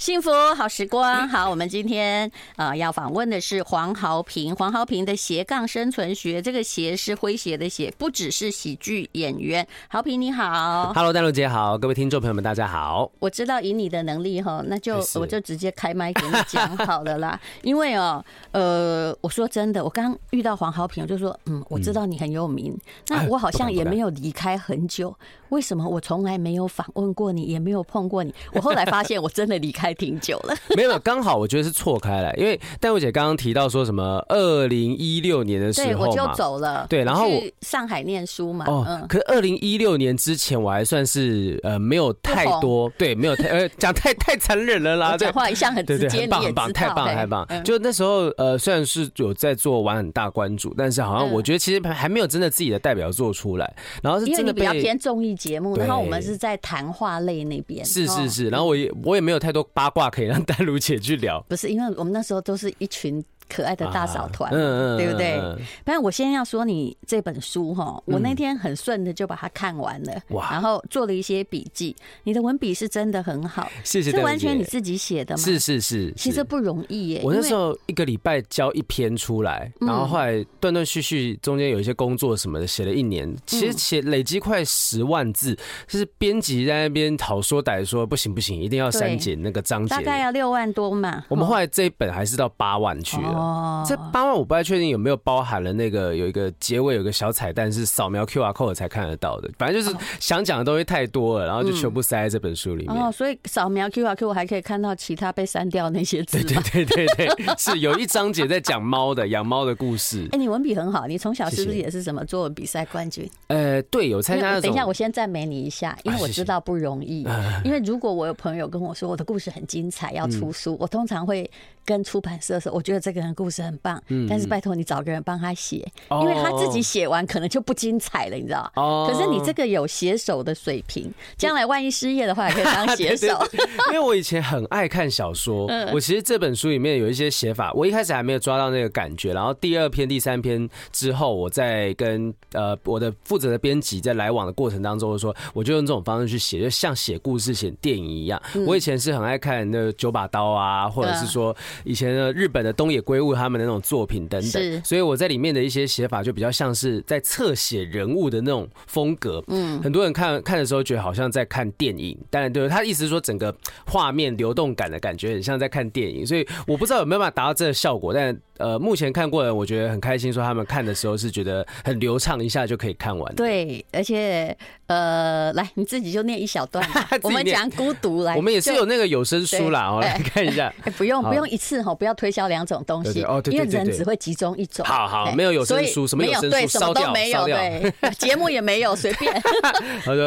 幸福好时光，好，我们今天呃要访问的是黄豪平，黄豪平的斜杠生存学，这个斜是诙谐的谐，不只是喜剧演员。豪平你好，Hello，淡如姐好，各位听众朋友们大家好。我知道以你的能力哈，那就我就直接开麦给你讲好了啦。因为哦，呃，我说真的，我刚遇到黄豪平，我就说，嗯，我知道你很有名，那我好像也没有离开很久，为什么我从来没有访问过你，也没有碰过你？我后来发现我真的离开。挺久了，没有，刚好我觉得是错开了，因为戴慧姐刚刚提到说什么二零一六年的时候对，我就走了，对，然后上海念书嘛，哦，可是二零一六年之前我还算是呃没有太多，对，没有太 呃讲太太残忍了啦，讲话一向很直接，很棒很棒，太棒太棒，就那时候呃虽然是有在做玩很大关注，但是好像我觉得其实还没有真的自己的代表作出来，然后是真的比较偏综艺节目，然后我们是在谈话类那边，是是是，然后我也我也没有太多八卦可以让 丹如姐去聊，不是因为我们那时候都是一群。可爱的大嫂团，对不对？反正我先要说你这本书哈，我那天很顺的就把它看完了，哇然后做了一些笔记。你的文笔是真的很好，谢谢。这完全你自己写的吗？是是是，其实不容易耶。我那时候一个礼拜交一篇出来，然后后来断断续续中间有一些工作什么的，写了一年，其实写累积快十万字，就是编辑在那边讨说歹说，不行不行，一定要删减那个章节，大概要六万多嘛。我们后来这一本还是到八万去了。哦，这八万我不太确定有没有包含了那个有一个结尾有个小彩蛋是扫描 QR code 才看得到的，反正就是想讲的东西太多了，然后就全部塞在这本书里面。哦，所以扫描 QR code 还可以看到其他被删掉那些字。对对对对对，是有一章节在讲猫的养猫的故事。哎，你文笔很好，你从小是不是也是什么作文比赛冠军？呃，对，有参加。等一下，我先赞美你一下，因为我知道不容易。因为如果我有朋友跟我说我的故事很精彩要出书，我通常会跟出版社说，我觉得这个人故事很棒。但是拜托你找个人帮他写，因为他自己写完可能就不精彩了，你知道哦？可是你这个有写手的水平，将来万一失业的话，也可以当写手。因为我以前很爱看小说，我其实这本书里面有一些写法，我一开始还没有抓到那个感觉，然后第二篇、第三篇之后，我在跟呃我的负责的编辑在来往的过程当中，说我就用这种方式去写，就像写故事、写电影一样。我以前是很爱看那个九把刀啊，或者是说以前的日本的东野圭吾他们的那种作品等等，所以我在里面的一些写法就比较像是在侧写人物的那种风格。嗯，很多人看看的时候觉得好像在看电影，当然对，他意思是说整个画面流动感的感觉很像在看电影，所以我不知道有没有办法达到这个效果，但呃，目前看过的我觉得很开心，说他们看的时候是觉得很流畅，一下就可以看完。对，而且呃，来你自己就念一小段，我们讲孤独来，我们也是有那个有声书啦，我来看一下。不用不用一次哈，不要推销两种东西，因为人只会集中一种。好好，没有有声书，什么有声书烧掉，没有。对，节目也没有，随便。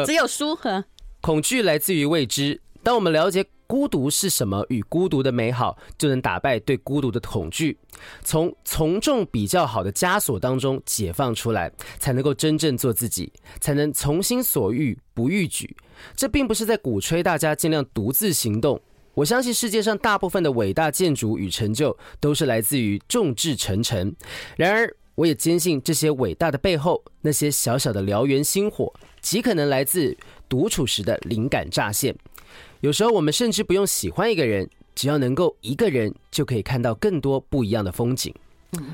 只有书和恐惧来自于未知。当我们了解孤独是什么与孤独的美好，就能打败对孤独的恐惧，从从众比较好的枷锁当中解放出来，才能够真正做自己，才能从心所欲不逾矩。这并不是在鼓吹大家尽量独自行动。我相信世界上大部分的伟大建筑与成就都是来自于众志成城。然而，我也坚信这些伟大的背后，那些小小的燎原星火，极可能来自独处时的灵感乍现。有时候，我们甚至不用喜欢一个人，只要能够一个人，就可以看到更多不一样的风景。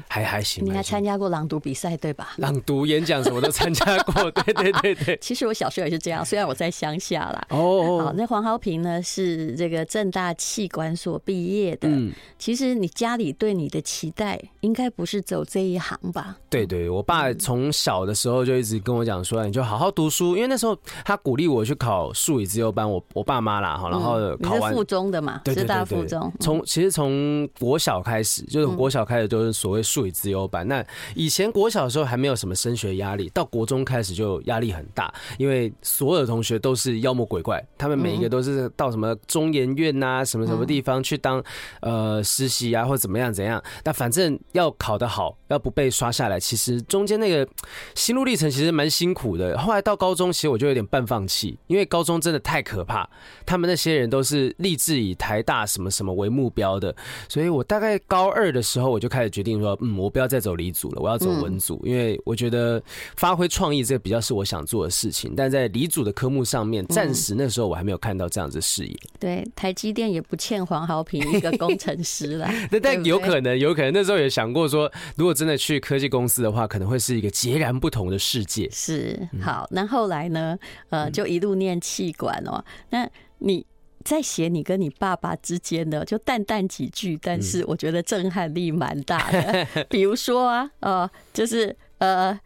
还还行，你还参加过朗读比赛对吧？朗读演讲什么都参加过，对对对对。其实我小时候也是这样，虽然我在乡下啦。哦，好，那黄豪平呢是这个正大企管所毕业的。嗯，其实你家里对你的期待应该不是走这一行吧？对对，我爸从小的时候就一直跟我讲说，你就好好读书，因为那时候他鼓励我去考数理自由班。我我爸妈啦，哈，然后考完附中的嘛，师大附中。从其实从国小开始，就是国小开始都是所。所谓数理自由班，那以前国小的时候还没有什么升学压力，到国中开始就压力很大，因为所有的同学都是妖魔鬼怪，他们每一个都是到什么中研院呐、什么什么地方去当呃实习啊，或怎么样怎样，那反正要考得好，要不被刷下来，其实中间那个心路历程其实蛮辛苦的。后来到高中，其实我就有点半放弃，因为高中真的太可怕，他们那些人都是立志以台大什么什么为目标的，所以我大概高二的时候我就开始决定。定说，嗯，我不要再走理组了，我要走文组，因为我觉得发挥创意这个比较是我想做的事情。但在理组的科目上面，暂时那时候我还没有看到这样子的视野。对，台积电也不欠黄豪平一个工程师了。但有可能，有可能那时候也想过说，如果真的去科技公司的话，可能会是一个截然不同的世界。是，好，那后来呢？呃，就一路念气管哦。那你在写你跟你爸爸之间的，就淡淡几句，但是我觉得震撼力蛮大的。比如说啊，呃，就是呃，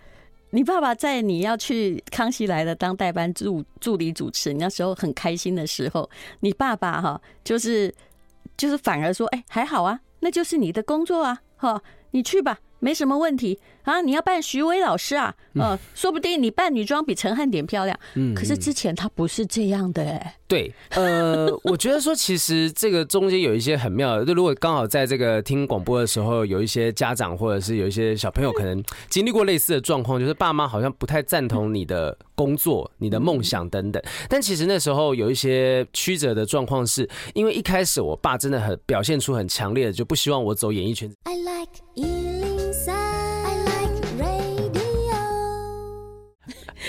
你爸爸在你要去康熙来了当代班助助理主持，你那时候很开心的时候，你爸爸哈，就是就是反而说，哎，还好啊，那就是你的工作啊，哈，你去吧。没什么问题啊！你要扮徐薇老师啊？呃，说不定你扮女装比陈汉典漂亮。嗯，可是之前他不是这样的哎。对，呃，我觉得说其实这个中间有一些很妙的。就如果刚好在这个听广播的时候，有一些家长或者是有一些小朋友可能经历过类似的状况，就是爸妈好像不太赞同你的工作、你的梦想等等。但其实那时候有一些曲折的状况，是因为一开始我爸真的很表现出很强烈的，就不希望我走演艺圈。I like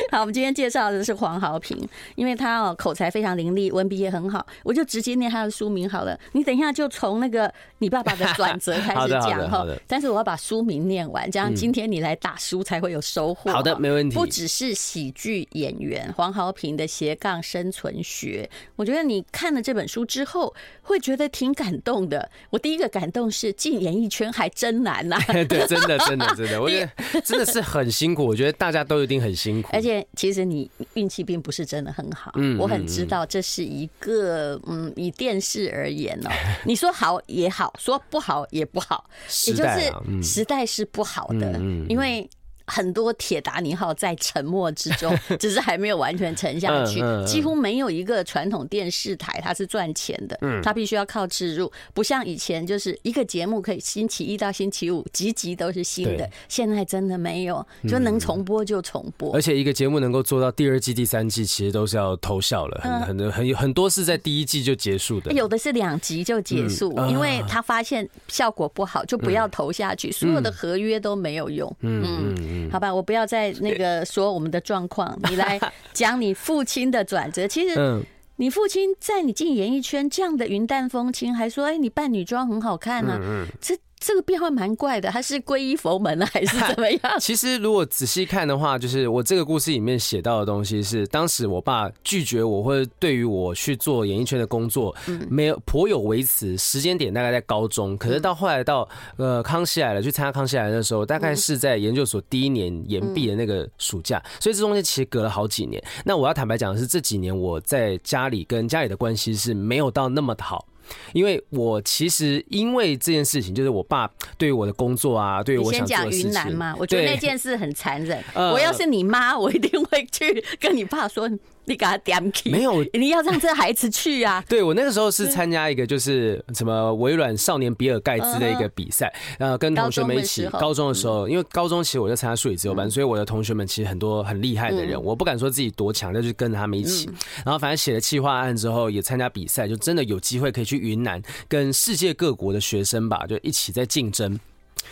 好，我们今天介绍的是黄豪平，因为他哦口才非常伶俐，文笔也很好，我就直接念他的书名好了。你等一下就从那个你爸爸的转折开始 讲哈，但是我要把书名念完，这样今天你来打书才会有收获。好的，没问题。不只是喜剧演员黄豪平的斜杠生存学，我觉得你看了这本书之后会觉得挺感动的。我第一个感动是进演艺圈还真难呐，对，真的真的真的，我觉得真的是很辛苦。我觉得大家都一定很辛苦，而且。其实你运气并不是真的很好，我很知道这是一个嗯，以电视而言哦，你说好也好，说不好也不好，也就是时代是不好的，因为。很多铁达尼号在沉没之中，只是还没有完全沉下去。几乎没有一个传统电视台它是赚钱的，它必须要靠植入，不像以前就是一个节目可以星期一到星期五集集都是新的，现在真的没有，就能重播就重播。而且一个节目能够做到第二季、第三季，其实都是要偷笑了，很很很很多是在第一季就结束的，有的是两集就结束，因为他发现效果不好就不要投下去，所有的合约都没有用。嗯。好吧，我不要再那个说我们的状况，你来讲你父亲的转折。其实，你父亲在你进演艺圈这样的云淡风轻，还说：“哎，你扮女装很好看呢。”这。这个变化蛮怪的，他是皈依佛门了还是怎么样？其实如果仔细看的话，就是我这个故事里面写到的东西是，当时我爸拒绝我，或者对于我去做演艺圈的工作，没有颇有微词。时间点大概在高中，可是到后来到呃康熙来了，去参加康熙来了的时候，大概是在研究所第一年延毕的那个暑假，所以这中间其实隔了好几年。那我要坦白讲的是，这几年我在家里跟家里的关系是没有到那么好。因为我其实因为这件事情，就是我爸对于我的工作啊，对于我想做的事情，先讲云南嘛，我觉得那件事很残忍。我要是你妈，我一定会去跟你爸说。你给他点起，没有，你要让这孩子去啊！对，我那个时候是参加一个就是什么微软少年比尔盖茨的一个比赛，然后跟同学们一起。高中的时候，因为高中其实我在参加数理自由班，所以我的同学们其实很多很厉害的人，我不敢说自己多强，但是跟着他们一起。然后反正写了企划案之后，也参加比赛，就真的有机会可以去云南跟世界各国的学生吧，就一起在竞争。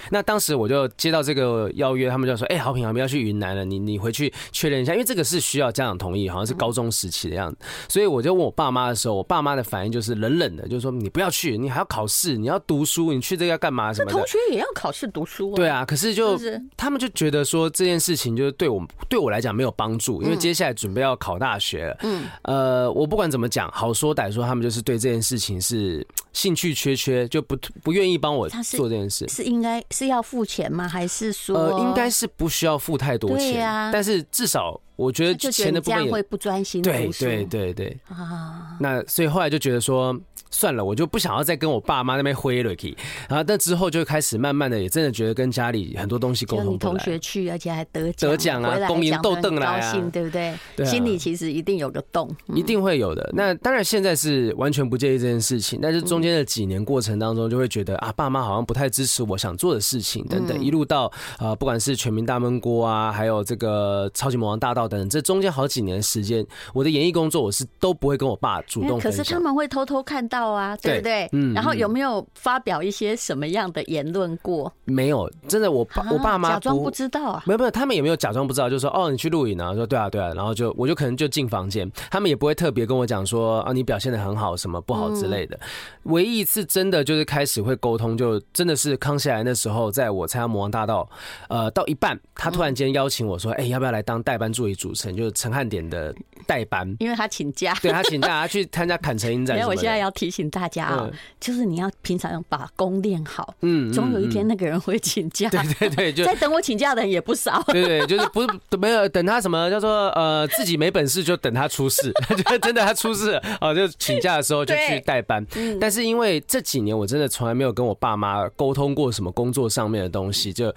那当时我就接到这个邀约，他们就说：“哎，豪平，我们要去云南了，你你回去确认一下，因为这个是需要家长同意，好像是高中时期的样子。”所以我就问我爸妈的时候，我爸妈的反应就是冷冷的，就是说：“你不要去，你还要考试，你要读书，你去这个要干嘛？什么的？”同学也要考试读书啊。对啊，可是就他们就觉得说这件事情就是对我对我来讲没有帮助，因为接下来准备要考大学了。嗯，呃，我不管怎么讲，好说歹说，他们就是对这件事情是兴趣缺缺，就不不愿意帮我做这件事，是应该。是要付钱吗？还是说？呃，应该是不需要付太多钱。但是至少。我觉得钱的部分会不专心读书，对对对对啊。那所以后来就觉得说，算了，我就不想要再跟我爸妈那边挥了去。然后，但之后就开始慢慢的，也真的觉得跟家里很多东西沟通不来。同学去，而且还得奖，得奖啊，公赢斗邓来啊，对不对？心里其实一定有个洞，一定会有的。那当然现在是完全不介意这件事情，但是中间的几年过程当中，就会觉得啊，爸妈好像不太支持我想做的事情等等。一路到啊，不管是全民大闷锅啊，还有这个超级魔王大道。等等，这中间好几年的时间，我的演艺工作我是都不会跟我爸主动。可是他们会偷偷看到啊，对不对？嗯。然后有没有发表一些什么样的言论过？没有，真的，我爸我爸妈假装不知道啊。没有没有，他们也没有假装不知道，就说哦，你去录影啊，说对啊对啊，然后就我就可能就进房间，他们也不会特别跟我讲说啊，你表现的很好，什么不好之类的。唯一一次真的就是开始会沟通，就真的是康熙来那时候，在我参加《魔王大道》呃到一半，他突然间邀请我说，哎，要不要来当代班助理主持人？就是陈汉典的代班，因为他请假，对他请假，他去参加坎城影展。因为我现在要提醒大家啊，就是你要平常要把功练好，嗯，总有一天那个人会请假。对对对，就 在等我请假的人也不少。对对，就是不是 没有等他什么叫做呃自己没本事就等他出事，就真的他出事哦，就请假的时候就去代班。但是因为这几年我真的从来没有跟我爸妈沟通过什么工作上面的东西，就。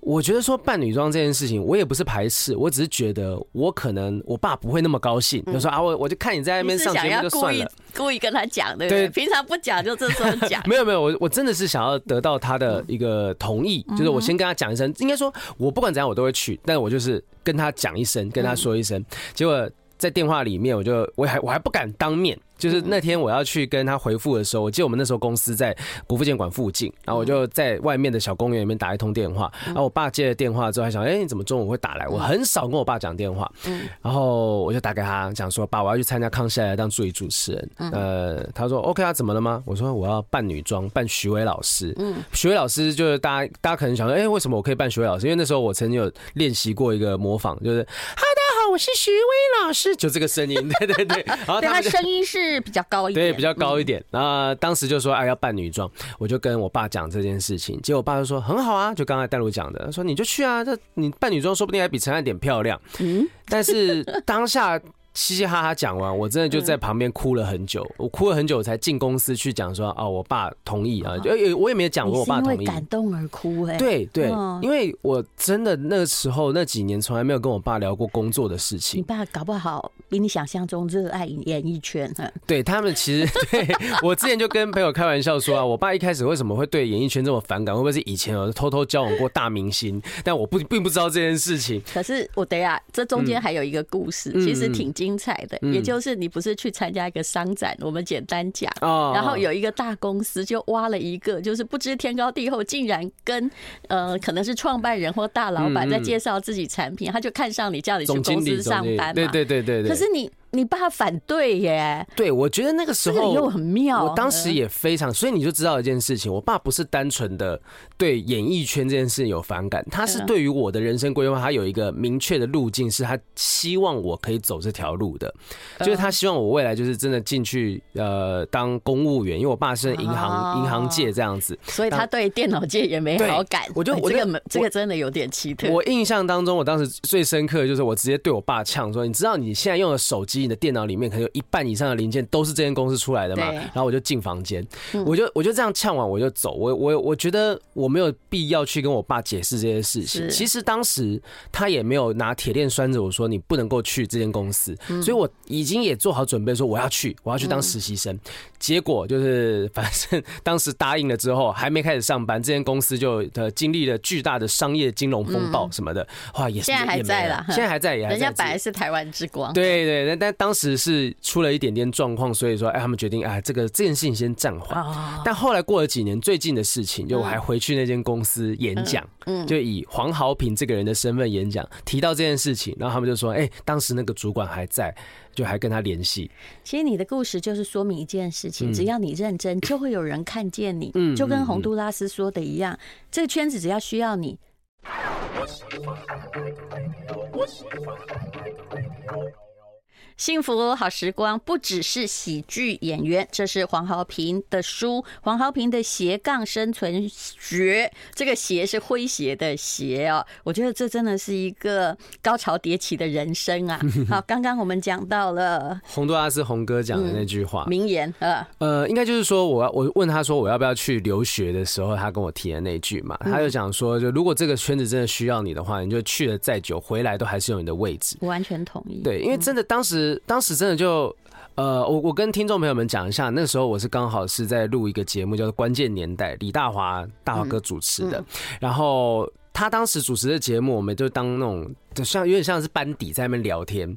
我觉得说扮女装这件事情，我也不是排斥，我只是觉得我可能我爸不会那么高兴，就说啊，我我就看你在那边上节目就算了，故意跟他讲，对不对？平常不讲就这时候讲。没有没有，我我真的是想要得到他的一个同意，就是我先跟他讲一声，应该说我不管怎样我都会去，但我就是跟他讲一声，跟他说一声，结果在电话里面我就我还我还不敢当面。就是那天我要去跟他回复的时候，我记得我们那时候公司在国父纪念馆附近，然后我就在外面的小公园里面打一通电话，然后我爸接了电话之后还想，哎，你怎么中午会打来？我很少跟我爸讲电话，然后我就打给他讲说，爸，我要去参加康熙来了当助理主持人，呃，他说 OK 啊，怎么了吗？我说我要扮女装，扮徐伟老师，嗯徐伟老师就是大家大家可能想说，哎，为什么我可以扮徐伟老师？因为那时候我曾经有练习过一个模仿，就是。我是徐薇老师，就这个声音，对 对对，然后他声音是比较高一点，对，比较高一点。然后当时就说，哎，要扮女装，我就跟我爸讲这件事情，结果我爸就说很好啊，就刚才戴露讲的，他说你就去啊，这你扮女装说不定还比陈汉典漂亮。嗯，但是当下。嘻嘻哈哈讲完，我真的就在旁边哭了很久。我哭了很久才进公司去讲说，哦，我爸同意啊，就我也没有讲过我爸同意。因为感动而哭哎。对对，因为我真的那时候那几年从来没有跟我爸聊过工作的事情。你爸搞不好比你想象中热爱演艺圈。对他们其实 对我之前就跟朋友开玩笑说啊，我爸一开始为什么会对演艺圈这么反感？会不会是以前有偷偷交往过大明星？但我不并不知道这件事情。可是我等下这中间还有一个故事，其实挺。精彩的，也就是你不是去参加一个商展，我们简单讲，然后有一个大公司就挖了一个，就是不知天高地厚，竟然跟呃可能是创办人或大老板在介绍自己产品，他就看上你，叫你去公司上班嘛，对对对对对。可是你。你爸反对耶？对，我觉得那个时候又很妙。我当时也非常，所以你就知道一件事情，我爸不是单纯的对演艺圈这件事有反感，他是对于我的人生规划，他有一个明确的路径，是他希望我可以走这条路的，就是他希望我未来就是真的进去呃当公务员，因为我爸是银行银行界这样子，所以他对电脑界也没好感。我就我这个这个真的有点奇特。我印象当中，我当时最深刻的就是我直接对我爸呛说：“你知道你现在用的手机？”你的电脑里面可能有一半以上的零件都是这间公司出来的嘛？然后我就进房间，我就我就这样呛完我就走。我我我觉得我没有必要去跟我爸解释这些事情。其实当时他也没有拿铁链拴着我说你不能够去这间公司，所以我已经也做好准备说我要去，我要去当实习生。结果就是反正当时答应了之后，还没开始上班，这间公司就呃经历了巨大的商业金融风暴什么的，哇，也是现在还在了，现在还在，也还在。人家本来是台湾之光，对对，但但当时。是出了一点点状况，所以说，哎，他们决定，哎，这个这件事情先暂缓。但后来过了几年，最近的事情，就我还回去那间公司演讲，嗯，就以黄豪平这个人的身份演讲，提到这件事情，然后他们就说，哎，当时那个主管还在，就还跟他联系。其实你的故事就是说明一件事情，只要你认真，就会有人看见你。嗯，就跟洪都拉斯说的一样，这个圈子只要需要你。幸福好时光不只是喜剧演员，这是黄豪平的书，黄豪平的斜杠生存学。这个斜是诙谐的谐哦，我觉得这真的是一个高潮迭起的人生啊。好，刚刚我们讲到了洪都拉斯洪哥讲的那句话、嗯、名言，呃呃，应该就是说我要我问他说我要不要去留学的时候，他跟我提的那句嘛，他就讲说，就如果这个圈子真的需要你的话，你就去了再久，回来都还是有你的位置。我完全同意。对，因为真的当时。当时真的就，呃，我我跟听众朋友们讲一下，那时候我是刚好是在录一个节目，叫做《关键年代》，李大华大华哥主持的。然后他当时主持的节目，我们就当那种，就像有点像是班底在那边聊天。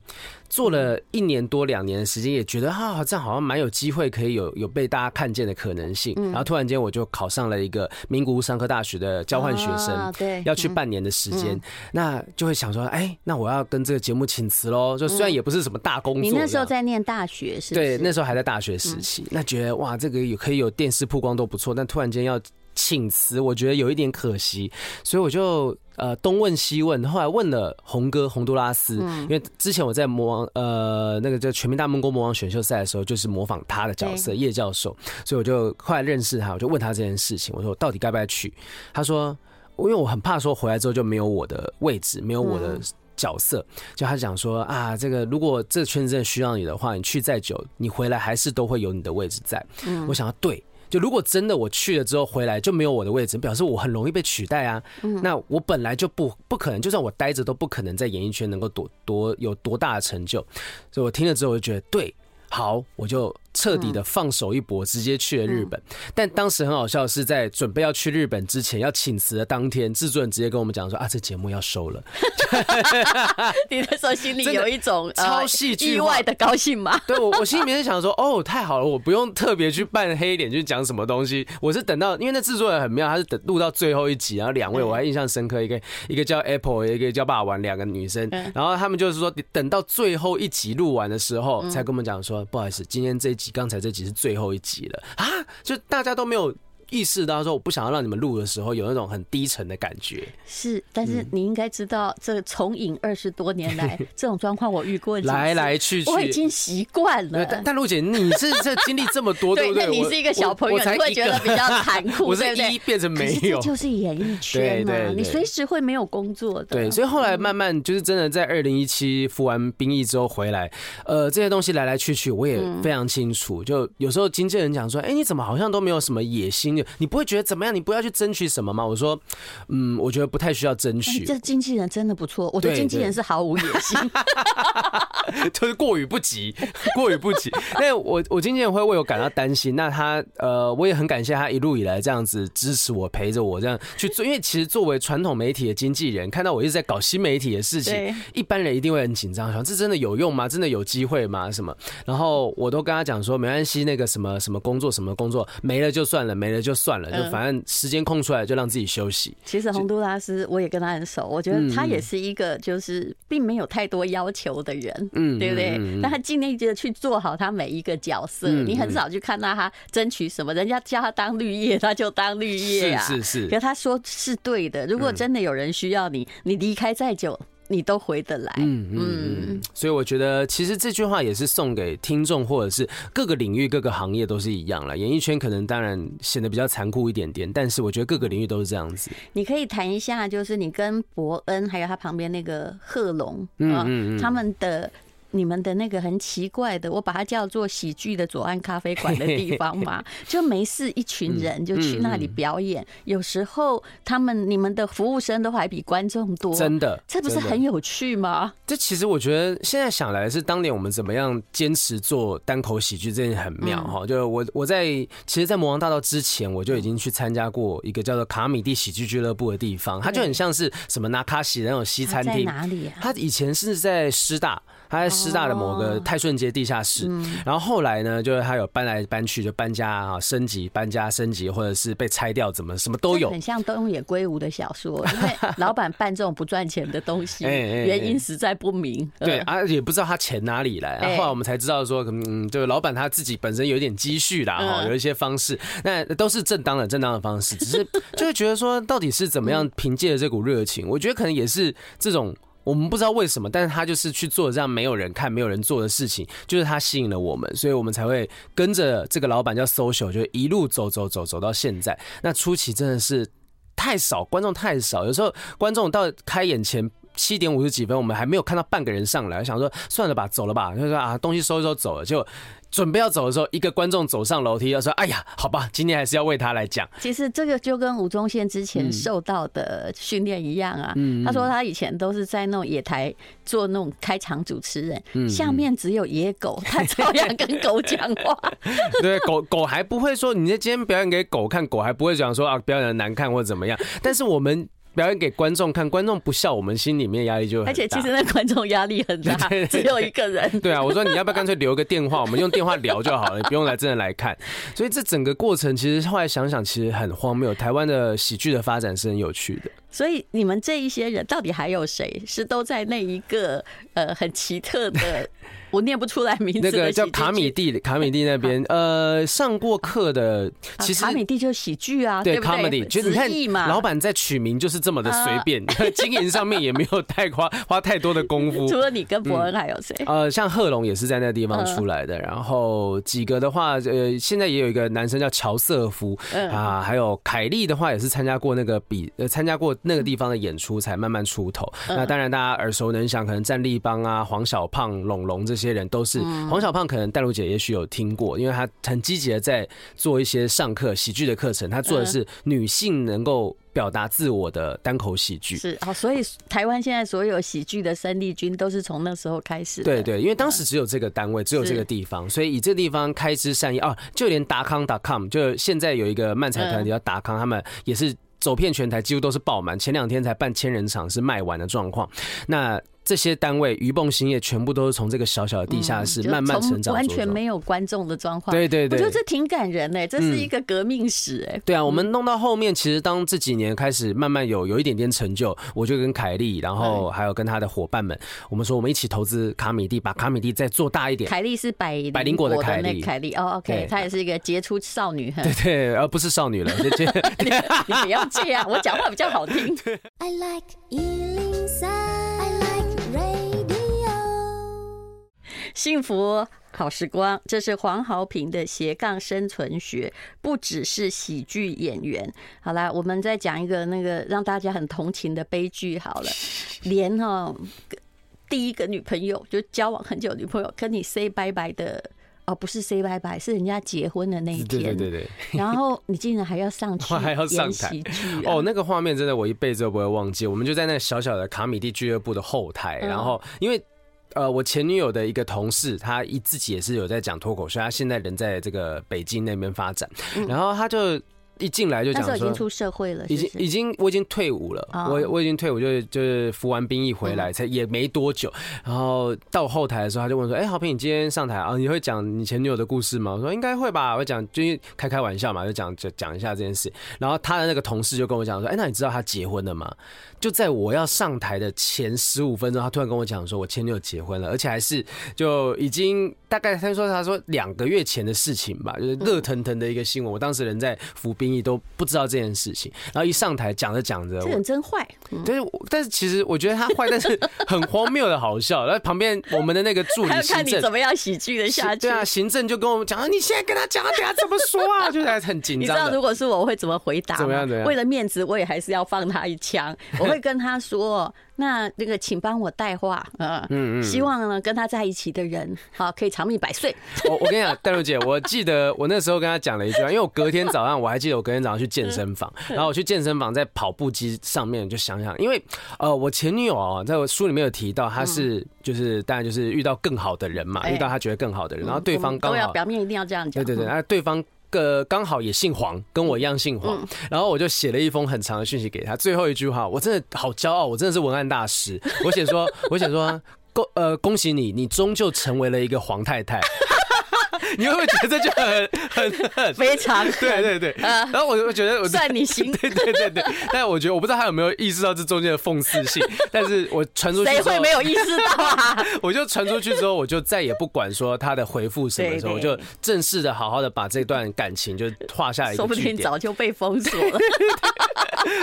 做了一年多两年的时间，也觉得啊，这样好像蛮有机会，可以有有被大家看见的可能性。然后突然间，我就考上了一个名古屋商科大学的交换学生，对，要去半年的时间，那就会想说，哎，那我要跟这个节目请辞喽。就虽然也不是什么大工作，你那时候在念大学是？对，那时候还在大学时期，那觉得哇，这个有可以有电视曝光都不错，但突然间要。请辞，我觉得有一点可惜，所以我就呃东问西问，后来问了洪哥洪都拉斯，因为之前我在魔王呃那个叫全民大闷锅魔王选秀赛的时候，就是模仿他的角色叶教授，所以我就后来认识他，我就问他这件事情，我说我到底该不该去？他说，因为我很怕说回来之后就没有我的位置，没有我的角色，就他讲说啊，这个如果这个圈子真的需要你的话，你去再久，你回来还是都会有你的位置在。我想要对。就如果真的我去了之后回来就没有我的位置，表示我很容易被取代啊。那我本来就不不可能，就算我待着都不可能在演艺圈能够多多有多大的成就。所以我听了之后我就觉得对，好，我就。彻底的放手一搏，直接去了日本。但当时很好笑，是在准备要去日本之前要请辞的当天，制作人直接跟我们讲说：“啊，这节目要收了。”你那时候心里有一种超戏剧意外的高兴吗？对，我我心里面是想说：“哦，太好了，我不用特别去扮黑脸去讲什么东西。”我是等到，因为那制作人很妙，他是等录到最后一集，然后两位我还印象深刻，一个一个叫 Apple，一个叫霸王，两个女生，然后他们就是说，等到最后一集录完的时候，才跟我们讲说：“不好意思，今天这一集。”刚才这集是最后一集了啊！就大家都没有。意识到说，我不想要让你们录的时候有那种很低沉的感觉。是，但是你应该知道，这从影二十多年来，这种状况我遇过来来去去，我已经习惯了。但但陆姐，你是这经历这么多，对不对？你是一个小朋友，你会觉得比较残酷。我是一变成没有，这就是演艺圈嘛，你随时会没有工作的。对，所以后来慢慢就是真的在二零一七服完兵役之后回来，呃，这些东西来来去去，我也非常清楚。就有时候经纪人讲说，哎，你怎么好像都没有什么野心？你不会觉得怎么样？你不要去争取什么吗？我说，嗯，我觉得不太需要争取。这经纪人真的不错，我对经纪人是毫无野心，就是过于不及，过于不及。那我我经纪人会为我感到担心。那他呃，我也很感谢他一路以来这样子支持我，陪着我这样去做。因为其实作为传统媒体的经纪人，看到我一直在搞新媒体的事情，一般人一定会很紧张，想这真的有用吗？真的有机会吗？什么？然后我都跟他讲说，没关系，那个什么什么工作，什么工作没了就算了，没了就算了。就反正时间空出来就让自己休息。其实洪都拉斯我也跟他很熟，我觉得他也是一个就是并没有太多要求的人，嗯，对不对？但他尽力的去做好他每一个角色，你很少去看到他争取什么，人家叫他当绿叶他就当绿叶啊，是是是。可他说是对的，如果真的有人需要你，你离开再久。你都回得来，嗯嗯，所以我觉得其实这句话也是送给听众，或者是各个领域、各个行业都是一样了。演艺圈可能当然显得比较残酷一点点，但是我觉得各个领域都是这样子。你可以谈一下，就是你跟伯恩还有他旁边那个贺龙，嗯嗯，他们的。你们的那个很奇怪的，我把它叫做喜剧的左岸咖啡馆的地方嘛，就没事，一群人就去那里表演。有时候他们你们的服务生都还比观众多，真的，这不是很有趣吗？这其实我觉得现在想来是当年我们怎么样坚持做单口喜剧，这件很妙哈。就我我在其实，在魔王大道之前，我就已经去参加过一个叫做卡米蒂喜剧俱乐部的地方，它就很像是什么纳卡西那种西餐厅。哪里啊？它以前是在师大。他在师大的某个泰顺街地下室，然后后来呢，就是他有搬来搬去，就搬家啊，升级，搬家升级，或者是被拆掉，怎么什么都有。很像东野圭吾的小说，因为老板办这种不赚钱的东西，原因实在不明。对啊，也不知道他钱哪里来。后来我们才知道说，嗯，就是老板他自己本身有点积蓄啦，哈，有一些方式，那都是正当的，正当的方式，只是就会觉得说，到底是怎么样凭借着这股热情？我觉得可能也是这种。我们不知道为什么，但是他就是去做这样没有人看、没有人做的事情，就是他吸引了我们，所以我们才会跟着这个老板叫 Social，就一路走走走走到现在。那初期真的是太少观众，太少，有时候观众到开演前七点五十几分，我们还没有看到半个人上来，想说算了吧，走了吧，就说啊，东西收一收走了就。准备要走的时候，一个观众走上楼梯，要说：“哎呀，好吧，今天还是要为他来讲。”其实这个就跟吴宗宪之前受到的训练一样啊。他说他以前都是在那种野台做那种开场主持人，下面只有野狗，他照样跟狗讲话。对，狗狗还不会说，你在今天表演给狗看，狗还不会讲说啊表演的难看或者怎么样。但是我们。表演给观众看，观众不笑，我们心里面压力就很大。而且其实那观众压力很大，只有一个人。对啊，我说你要不要干脆留个电话，我们用电话聊就好了，你不用来真的来看。所以这整个过程，其实后来想想，其实很荒谬。台湾的喜剧的发展是很有趣的。所以你们这一些人，到底还有谁是都在那一个呃很奇特的？我念不出来名字。那个叫卡米蒂，卡米蒂那边，呃，上过课的，其实卡米蒂就是喜剧啊，对，comedy，就是你看，老板在取名就是这么的随便，经营上面也没有太花花太多的功夫。除了你跟伯恩，还有谁？呃，像贺龙也是在那个地方出来的，然后几个的话，呃，现在也有一个男生叫乔瑟夫啊，还有凯莉的话也是参加过那个比呃参加过那个地方的演出，才慢慢出头。那当然大家耳熟能详，可能战立邦啊、黄小胖、龙龙这些。人都是黄小胖，可能戴茹姐也许有听过，因为他很积极的在做一些上课喜剧的课程。他做的是女性能够表达自我的单口喜剧。是哦，所以台湾现在所有喜剧的生力军都是从那时候开始。对对，因为当时只有这个单位，只有这个地方，所以以这个地方开枝散叶啊，就连达康 .com，就现在有一个漫才团体叫达康，他们也是走遍全台，几乎都是爆满。前两天才办千人场，是卖完的状况。那这些单位鱼蹦兴业全部都是从这个小小的地下室慢慢成长，完全没有观众的状况。对对对，我觉得这挺感人哎，这是一个革命史哎。对啊，我们弄到后面，其实当这几年开始慢慢有有一点点成就，我就跟凯莉，然后还有跟他的伙伴们，我们说我们一起投资卡米蒂，把卡米蒂再做大一点。凯莉是百百灵果的凯莉，凯莉哦，OK，她也是一个杰出少女。对对，而不是少女了。你不要这样，我讲话比较好听。I like 幸福好时光，这是黄豪平的斜杠生存学，不只是喜剧演员。好啦，我们再讲一个那个让大家很同情的悲剧。好了，连哈第一个女朋友就交往很久的女朋友跟你 say 拜拜的哦，不是 say 拜拜，是人家结婚的那一天。对对对。然后你竟然还要上去，还要上台哦，那个画面真的我一辈子都不会忘记。我们就在那个小小的卡米蒂俱乐部的后台，然后因为。呃，我前女友的一个同事，他一自己也是有在讲脱口秀，他现在人在这个北京那边发展，然后他就。一进来就讲说，已经出社会了，已经已经我已经退伍了，我我已经退伍，就就是服完兵役回来才也没多久，然后到后台的时候，他就问说：“哎，好平，你今天上台啊？你会讲你前女友的故事吗？”我说：“应该会吧，我讲就开开玩笑嘛，就讲就讲一下这件事。”然后他的那个同事就跟我讲说：“哎，那你知道他结婚了吗？”就在我要上台的前十五分钟，他突然跟我讲说：“我前女友结婚了，而且还是就已经大概他说他说两个月前的事情吧，就是热腾腾的一个新闻。我当时人在服兵役都不知道。”这件事情，然后一上台讲着讲着，这人真坏。但是，但是其实我觉得他坏，但是很荒谬的好笑。然后旁边我们的那个助理 行政，看你怎么样喜剧的下去。对啊，行政就跟我们讲，你现在跟他讲，他等下怎么说啊？就还很紧张。你知道，如果是我，我会怎么回答？怎么样？怎么样？为了面子，我也还是要放他一枪。我会跟他说。那那个，请帮我带话，嗯嗯，希望呢跟他在一起的人，好可以长命百岁。我我跟你讲，戴茹姐，我记得我那时候跟他讲了一句话，因为我隔天早上我还记得我隔天早上去健身房，然后我去健身房在跑步机上面就想想，因为呃我前女友啊，在我书里面有提到，她是就是当然就是遇到更好的人嘛，遇到她觉得更好的人，然后对方刚好表面一定要这样讲，对对对，那对方。个刚好也姓黄，跟我一样姓黄，然后我就写了一封很长的讯息给他，最后一句话，我真的好骄傲，我真的是文案大师，我写说，我写说，恭呃恭喜你，你终究成为了一个黄太太。你会不会觉得这就很很很非常对对对，然后我就觉得我算你行，对对对对，但我觉得我不知道他有没有意识到这中间的讽刺性，但是我传出去谁会没有意识到啊？我就传出去之后，我就再也不管说他的回复什么时候，我就正式的好好的把这段感情就画下一个，说不定早就被封锁了。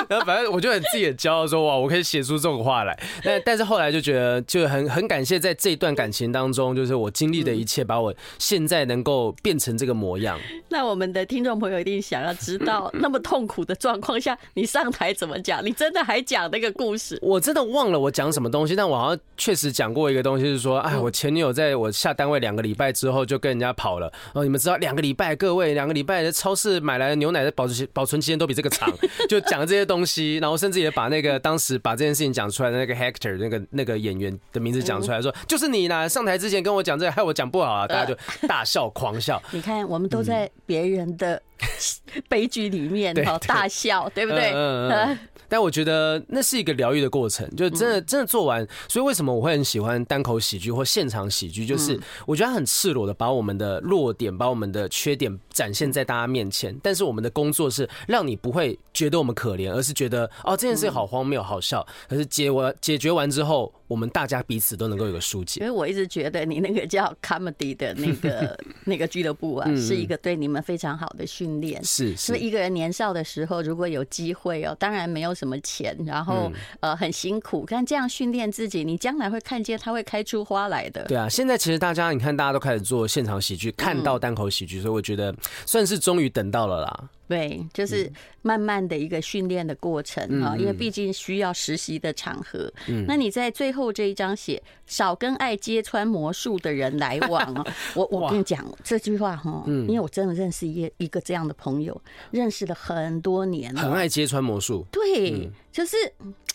然后反正我就很自己的骄傲说哇，我可以写出这种话来。但但是后来就觉得就很很感谢在这一段感情当中，就是我经历的一切，把我现在能够变成这个模样。那我们的听众朋友一定想要知道，那么痛苦的状况下，你上台怎么讲？你真的还讲那个故事？我真的忘了我讲什么东西，但我好像确实讲过一个东西，是说，哎，我前女友在我下单位两个礼拜之后就跟人家跑了。哦，你们知道两个礼拜，各位两个礼拜在超市买来的牛奶的保质保存期间都比这个长，就讲。这些东西，然后甚至也把那个当时把这件事情讲出来的那个 Hector 那个那个演员的名字讲出来，说就是你啦！上台之前跟我讲这个，害我讲不好啊！大家就大笑狂笑。你看，我们都在别人的 悲剧里面哈大笑，对不对？嗯但我觉得那是一个疗愈的过程，就真的真的做完。所以为什么我会很喜欢单口喜剧或现场喜剧？就是我觉得很赤裸的把我们的弱点、把我们的缺点展现在大家面前。但是我们的工作是让你不会觉得我们可怜，而是觉得哦，这件事好荒谬、好笑。可是解完解决完之后，我们大家彼此都能够有个疏解。因为我一直觉得你那个叫 comedy 的那个 那个俱乐部啊，是一个对你们非常好的训练。是，所以一个人年少的时候，如果有机会哦，当然没有什么钱，然后呃很辛苦，但这样训练自己，你将来会看见它会开出花来的。对啊，现在其实大家你看，大家都开始做现场喜剧，看到单口喜剧，所以我觉得算是终于等到了啦。对，就是慢慢的一个训练的过程啊，因为毕竟需要实习的场合。那你在最后这一章写少跟爱揭穿魔术的人来往 啊，我我跟你讲这句话哈，因为我真的认识一一个这样的朋友，认识了很多年了，很爱揭穿魔术。对，就是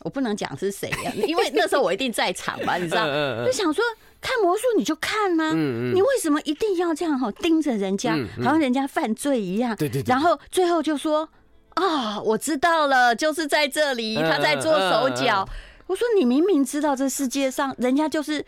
我不能讲是谁呀，因为那时候我一定在场嘛，你知道，就想说。看魔术你就看呐，你为什么一定要这样哈盯着人家，好像人家犯罪一样？对对。然后最后就说啊，我知道了，就是在这里，他在做手脚。我说你明明知道这世界上人家就是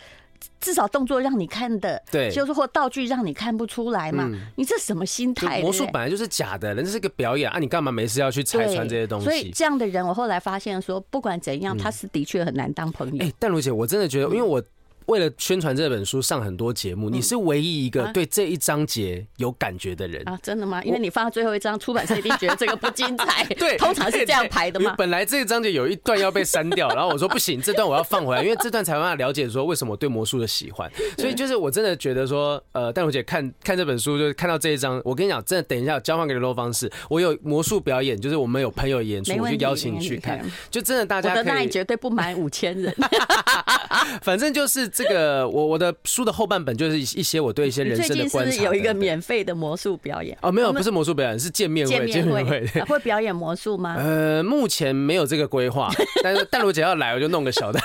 至少动作让你看的，对，就是或道具让你看不出来嘛。你这什么心态？魔术本来就是假的，人家是个表演啊，你干嘛没事要去拆穿这些东西？所以这样的人，我后来发现说，不管怎样，他是的确很难当朋友。哎，但如姐，我真的觉得，因为我。为了宣传这本书，上很多节目，你是唯一一个对这一章节有感觉的人啊！真的吗？因为你放到最后一章，出版社一定觉得这个不精彩。对，通常是这样排的嘛。本来这一章节有一段要被删掉，然后我说不行，这段我要放回来，因为这段才让他了解说为什么我对魔术的喜欢。所以就是我真的觉得说，呃，淡如姐看看这本书，就是看到这一章，我跟你讲，真的等一下交换给联络方式，我有魔术表演，就是我们有朋友演出，我就邀请你去看，就真的大家可以。我的那绝对不满五千人。反正就是这个我我。的书的后半本就是一些我对一些人生的观察。最近是有一个免费的魔术表演哦，没有，不是魔术表演，是见面会。见面会会表演魔术吗？呃，目前没有这个规划，但是淡如姐要来，我就弄个小的。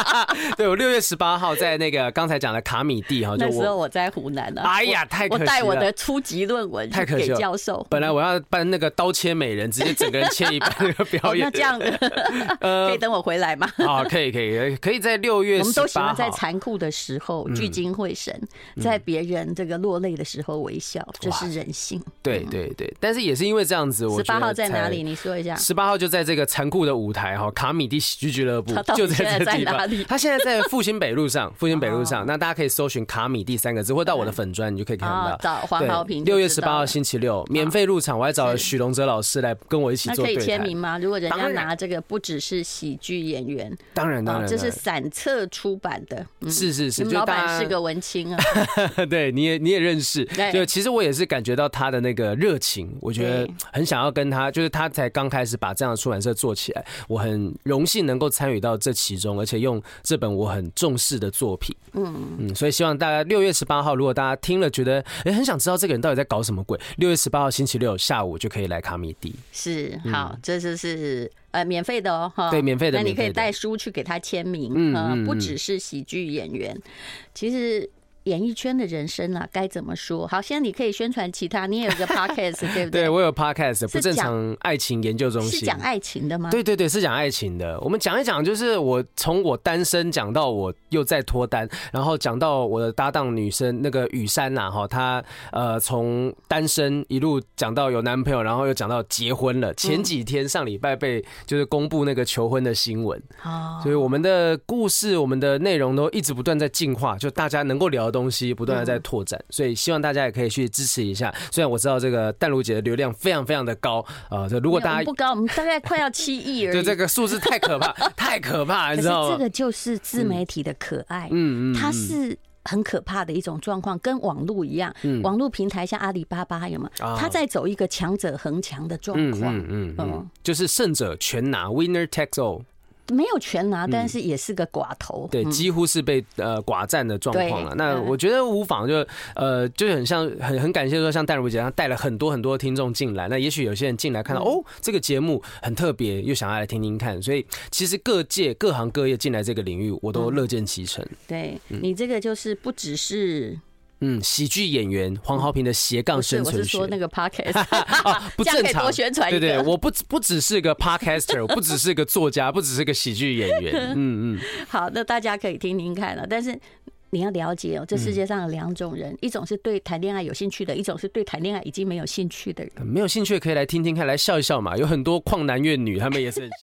对，我六月十八号在那个刚才讲的卡米蒂哈，那时候我在湖南呢。哎呀，太可惜了！我带我的初级论文太可惜了，教授。本来我要办那个刀切美人，直接整个人切一半那个表演。那这样，呃，可以等我回来吗？啊，可以，可以，可以在六月十八号。我们都喜欢在残酷的时候聚精会神，在别人这个落泪的时候微笑，这是人性。对对对，但是也是因为这样子，我十八号在哪里？你说一下。十八号就在这个残酷的舞台哈，卡米蒂喜剧俱乐部就在这个地方。他现在在复兴北路上，复兴北路上，那大家可以搜寻卡米蒂三个字，或到我的粉砖，你就可以看到。找黄豪平。六月十八号星期六，免费入场，我还找了许龙哲老师来跟我一起做对。可以签名吗？如果人家拿这个不只是喜剧演员，当然当然，这是散册出版的，是是是，老板是个文青啊。对，你也你也认识，就其实我也是感觉到他的那个热情，我觉得很想要跟他，就是他才刚开始把这样的出版社做起来，我很荣幸能够参与到这其中，而且用这本我很重视的作品，嗯。嗯，所以希望大家六月十八号，如果大家听了觉得哎很想知道这个人到底在搞什么鬼，六月十八号星期六下午就可以来卡米蒂，是好，这就是呃免费的哦，哈，对，免费的，那你可以带书去给他签名，嗯，不只是喜剧演员，其实。演艺圈的人生啊，该怎么说？好，现在你可以宣传其他，你也有个 podcast，对不对？对，我有 podcast，不正常爱情研究中心，是讲爱情的吗？对对对，是讲爱情的。我们讲一讲，就是我从我单身讲到我又在脱单，然后讲到我的搭档女生那个雨珊呐，哈，她呃从单身一路讲到有男朋友，然后又讲到结婚了。前几天上礼拜被就是公布那个求婚的新闻，哦，所以我们的故事，我们的内容都一直不断在进化，就大家能够聊。东西不断的在拓展，所以希望大家也可以去支持一下。虽然我知道这个淡如姐的流量非常非常的高啊，这如果大家不高，我们大概快要七亿而已。就，这个数字太可怕，太可怕，你知道吗？这个就是自媒体的可爱，嗯嗯，它是很可怕的一种状况，跟网络一样。网络平台像阿里巴巴有没有？它在走一个强者恒强的状况，嗯嗯嗯，就是胜者全拿，winner takes all。没有全拿，但是也是个寡头。对，几乎是被呃寡占的状况了。那我觉得无妨，就呃就很像很很感谢说，像戴如姐她带了很多很多听众进来。那也许有些人进来看到哦，这个节目很特别，又想要来听听看。所以其实各界各行各业进来这个领域，我都乐见其成。对，你这个就是不只是嗯，喜剧演员黄豪平的斜杠生存学。我是说那个 podcast 不正常。多宣传。对对，我不不只是个 podcaster，我不只是个作家，不只是个喜剧演员。嗯嗯。好，那大家可以听听看了，但是。你要了解哦，这世界上有两种人，一种是对谈恋爱有兴趣的，一种是对谈恋爱已经没有兴趣的人。没有兴趣可以来听听看，来笑一笑嘛。有很多旷男怨女，他们也是很。